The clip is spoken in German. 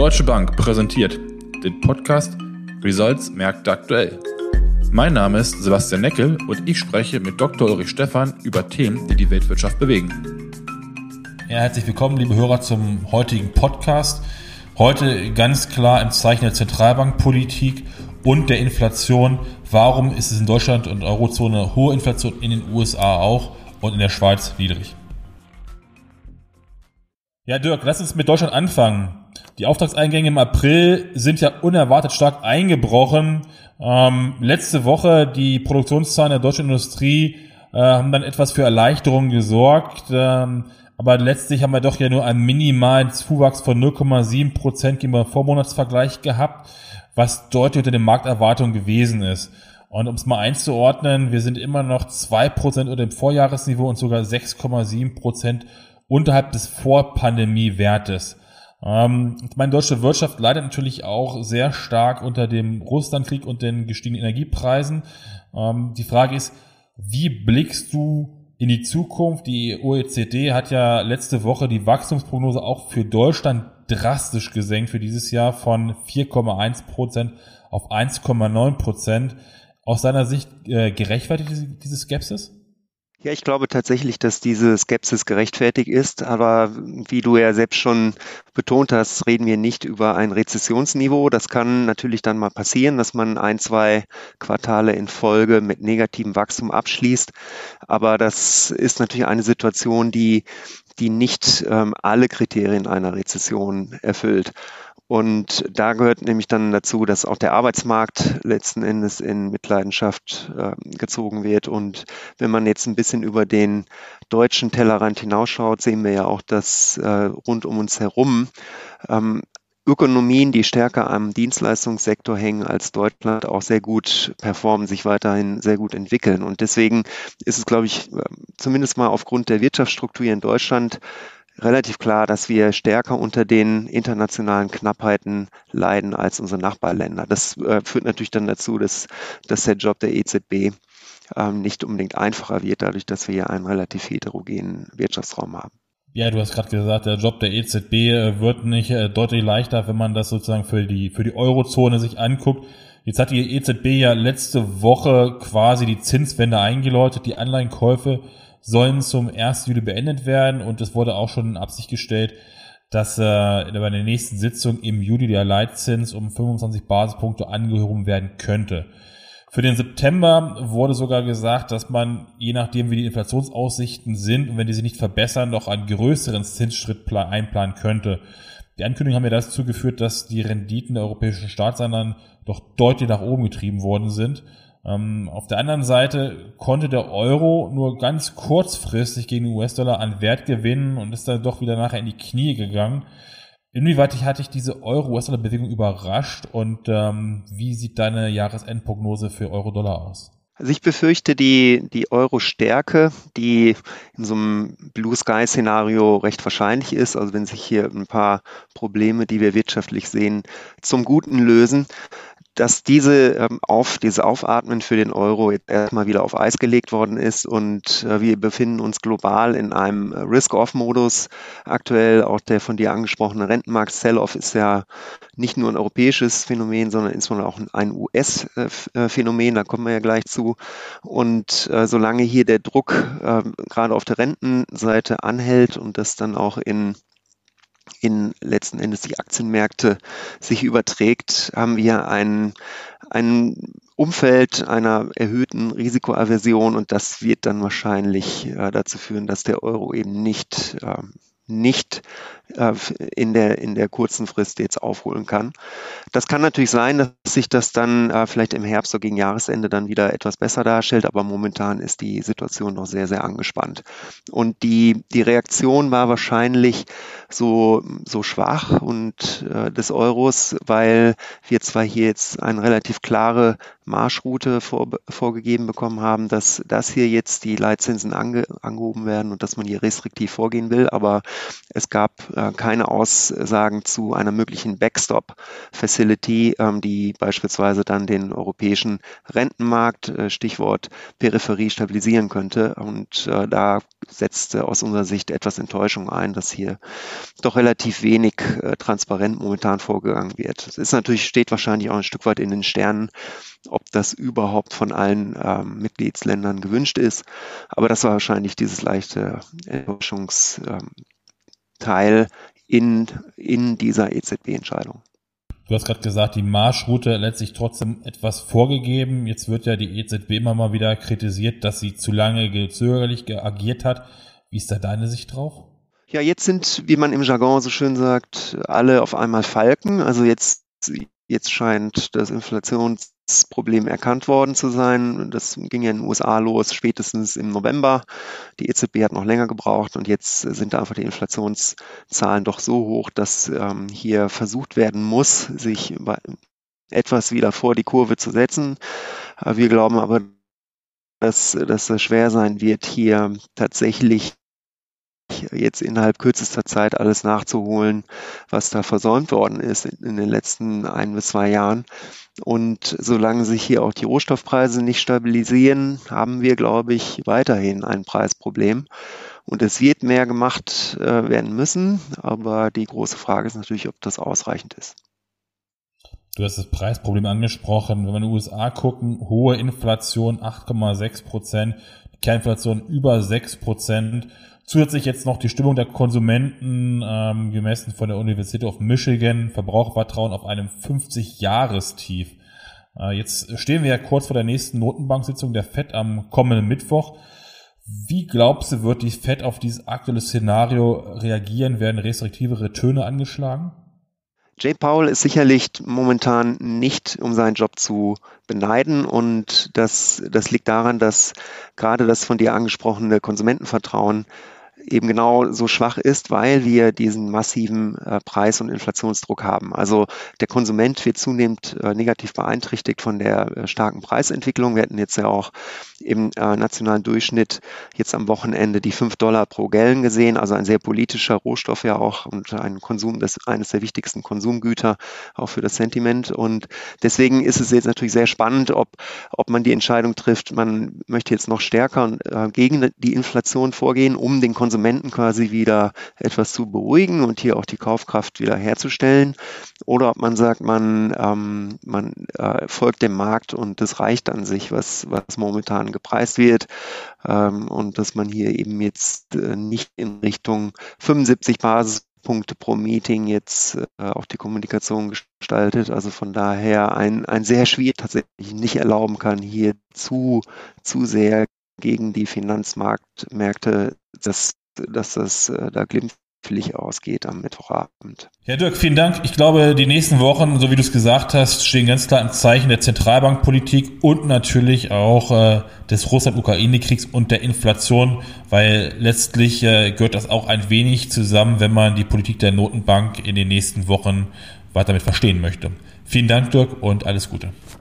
Deutsche Bank präsentiert den Podcast Results Märkte aktuell. Mein Name ist Sebastian Neckel und ich spreche mit Dr. Ulrich Stephan über Themen, die die Weltwirtschaft bewegen. Ja, herzlich willkommen, liebe Hörer, zum heutigen Podcast. Heute ganz klar im Zeichen der Zentralbankpolitik und der Inflation. Warum ist es in Deutschland und Eurozone hohe Inflation, in den USA auch und in der Schweiz niedrig? Ja, Dirk, lass uns mit Deutschland anfangen. Die Auftragseingänge im April sind ja unerwartet stark eingebrochen. Ähm, letzte Woche die Produktionszahlen der deutschen Industrie äh, haben dann etwas für Erleichterung gesorgt. Ähm, aber letztlich haben wir doch ja nur einen minimalen Zuwachs von 0,7 Prozent gegenüber Vormonatsvergleich gehabt, was deutlich unter den Markterwartungen gewesen ist. Und um es mal einzuordnen, wir sind immer noch zwei Prozent unter dem Vorjahresniveau und sogar 6,7 Prozent unterhalb des Vorpandemiewertes. Ähm, meine deutsche Wirtschaft leidet natürlich auch sehr stark unter dem Russlandkrieg und den gestiegenen Energiepreisen. Ähm, die Frage ist, wie blickst du in die Zukunft? Die OECD hat ja letzte Woche die Wachstumsprognose auch für Deutschland drastisch gesenkt für dieses Jahr von 4,1 Prozent auf 1,9 Prozent. Aus deiner Sicht äh, gerechtfertigt diese Skepsis? Ja, ich glaube tatsächlich, dass diese Skepsis gerechtfertigt ist. Aber wie du ja selbst schon betont hast, reden wir nicht über ein Rezessionsniveau. Das kann natürlich dann mal passieren, dass man ein, zwei Quartale in Folge mit negativem Wachstum abschließt. Aber das ist natürlich eine Situation, die, die nicht ähm, alle Kriterien einer Rezession erfüllt. Und da gehört nämlich dann dazu, dass auch der Arbeitsmarkt letzten Endes in Mitleidenschaft äh, gezogen wird. Und wenn man jetzt ein bisschen über den deutschen Tellerrand hinausschaut, sehen wir ja auch, dass äh, rund um uns herum ähm, Ökonomien, die stärker am Dienstleistungssektor hängen als Deutschland, auch sehr gut performen, sich weiterhin sehr gut entwickeln. Und deswegen ist es, glaube ich, äh, zumindest mal aufgrund der Wirtschaftsstruktur in Deutschland relativ klar, dass wir stärker unter den internationalen Knappheiten leiden als unsere Nachbarländer. Das äh, führt natürlich dann dazu, dass, dass der Job der EZB ähm, nicht unbedingt einfacher wird, dadurch, dass wir hier einen relativ heterogenen Wirtschaftsraum haben. Ja, du hast gerade gesagt, der Job der EZB äh, wird nicht äh, deutlich leichter, wenn man das sozusagen für die, für die Eurozone sich anguckt. Jetzt hat die EZB ja letzte Woche quasi die Zinswende eingeläutet, die Anleihenkäufe sollen zum 1. Juli beendet werden und es wurde auch schon in Absicht gestellt, dass äh, bei der nächsten Sitzung im Juli der Leitzins um 25 Basispunkte angehoben werden könnte. Für den September wurde sogar gesagt, dass man, je nachdem wie die Inflationsaussichten sind und wenn die sich nicht verbessern, noch einen größeren Zinsschritt einplanen könnte. Die Ankündigungen haben ja dazu geführt, dass die Renditen der europäischen Staatsanleihen doch deutlich nach oben getrieben worden sind. Ähm, auf der anderen Seite konnte der Euro nur ganz kurzfristig gegen den US-Dollar an Wert gewinnen und ist dann doch wieder nachher in die Knie gegangen. Inwieweit hatte ich diese Euro-US-Dollar-Bewegung überrascht und ähm, wie sieht deine Jahresendprognose für Euro-Dollar aus? Also ich befürchte die, die Euro-Stärke, die in so einem Blue-Sky-Szenario recht wahrscheinlich ist, also wenn sich hier ein paar Probleme, die wir wirtschaftlich sehen, zum Guten lösen, dass diese ähm, auf diese Aufatmen für den Euro jetzt erstmal wieder auf Eis gelegt worden ist und äh, wir befinden uns global in einem Risk-Off-Modus. Aktuell auch der von dir angesprochene Rentenmarkt-Sell-Off ist ja nicht nur ein europäisches Phänomen, sondern insbesondere auch ein US-Phänomen. Da kommen wir ja gleich zu. Und äh, solange hier der Druck äh, gerade auf der Rentenseite anhält und das dann auch in in letzten Endes die Aktienmärkte sich überträgt, haben wir ein, ein Umfeld einer erhöhten Risikoaversion und das wird dann wahrscheinlich äh, dazu führen, dass der Euro eben nicht äh, nicht äh, in, der, in der kurzen Frist jetzt aufholen kann. Das kann natürlich sein, dass sich das dann äh, vielleicht im Herbst oder gegen Jahresende dann wieder etwas besser darstellt, aber momentan ist die Situation noch sehr, sehr angespannt. Und die, die Reaktion war wahrscheinlich so, so schwach und äh, des Euros, weil wir zwar hier jetzt eine relativ klare Marschroute vor, vorgegeben bekommen haben, dass, dass hier jetzt die Leitzinsen ange, angehoben werden und dass man hier restriktiv vorgehen will, aber Es gab äh, keine Aussagen zu einer möglichen Backstop-Facility, ähm, die beispielsweise dann den europäischen Rentenmarkt, äh, Stichwort Peripherie, stabilisieren könnte. Und äh, da setzte aus unserer Sicht etwas Enttäuschung ein, dass hier doch relativ wenig äh, transparent momentan vorgegangen wird. Es ist natürlich, steht wahrscheinlich auch ein Stück weit in den Sternen, ob das überhaupt von allen ähm, Mitgliedsländern gewünscht ist. Aber das war wahrscheinlich dieses leichte Enttäuschungsteil in, in dieser EZB-Entscheidung. Du hast gerade gesagt, die Marschroute letztlich trotzdem etwas vorgegeben. Jetzt wird ja die EZB immer mal wieder kritisiert, dass sie zu lange gezögerlich agiert hat. Wie ist da deine Sicht drauf? Ja, jetzt sind, wie man im Jargon so schön sagt, alle auf einmal Falken. Also jetzt, jetzt scheint das Inflations Problem erkannt worden zu sein. Das ging ja in den USA los, spätestens im November. Die EZB hat noch länger gebraucht und jetzt sind da einfach die Inflationszahlen doch so hoch, dass ähm, hier versucht werden muss, sich etwas wieder vor die Kurve zu setzen. Äh, wir glauben aber, dass, dass es schwer sein wird, hier tatsächlich jetzt innerhalb kürzester Zeit alles nachzuholen, was da versäumt worden ist in den letzten ein bis zwei Jahren. Und solange sich hier auch die Rohstoffpreise nicht stabilisieren, haben wir, glaube ich, weiterhin ein Preisproblem. Und es wird mehr gemacht äh, werden müssen, aber die große Frage ist natürlich, ob das ausreichend ist. Du hast das Preisproblem angesprochen. Wenn wir in den USA gucken, hohe Inflation 8,6 Prozent, Kerninflation über 6 Prozent. Zusätzlich jetzt noch die Stimmung der Konsumenten, ähm, gemessen von der University of Michigan, Verbrauchervertrauen auf einem 50-Jahrestief. Äh, jetzt stehen wir ja kurz vor der nächsten Notenbanksitzung der FED am kommenden Mittwoch. Wie glaubst du, wird die FED auf dieses aktuelle Szenario reagieren? Werden restriktivere Töne angeschlagen? Jay Powell ist sicherlich momentan nicht, um seinen Job zu beneiden. Und das, das liegt daran, dass gerade das von dir angesprochene Konsumentenvertrauen eben genau so schwach ist, weil wir diesen massiven äh, Preis- und Inflationsdruck haben. Also der Konsument wird zunehmend äh, negativ beeinträchtigt von der äh, starken Preisentwicklung. Wir hatten jetzt ja auch im nationalen Durchschnitt jetzt am Wochenende die 5 Dollar pro Gellen gesehen, also ein sehr politischer Rohstoff ja auch und ein Konsum, das eines der wichtigsten Konsumgüter auch für das Sentiment. Und deswegen ist es jetzt natürlich sehr spannend, ob, ob man die Entscheidung trifft, man möchte jetzt noch stärker gegen die Inflation vorgehen, um den Konsumenten Konsumenten quasi wieder etwas zu beruhigen und hier auch die Kaufkraft wieder herzustellen. Oder ob man sagt, man, ähm, man äh, folgt dem Markt und das reicht an sich, was, was momentan gepreist wird. Ähm, und dass man hier eben jetzt äh, nicht in Richtung 75 Basis Punkte pro Meeting jetzt äh, auch die Kommunikation gestaltet. Also von daher ein, ein sehr schwierig tatsächlich nicht erlauben kann, hier zu, zu sehr gegen die Finanzmärkte das dass das äh, da glimpflich ausgeht am Mittwochabend. Ja, Dirk, vielen Dank. Ich glaube, die nächsten Wochen, so wie du es gesagt hast, stehen ganz klar im Zeichen der Zentralbankpolitik und natürlich auch äh, des Russland-Ukraine-Kriegs und der Inflation, weil letztlich äh, gehört das auch ein wenig zusammen, wenn man die Politik der Notenbank in den nächsten Wochen weiter mit verstehen möchte. Vielen Dank, Dirk, und alles Gute.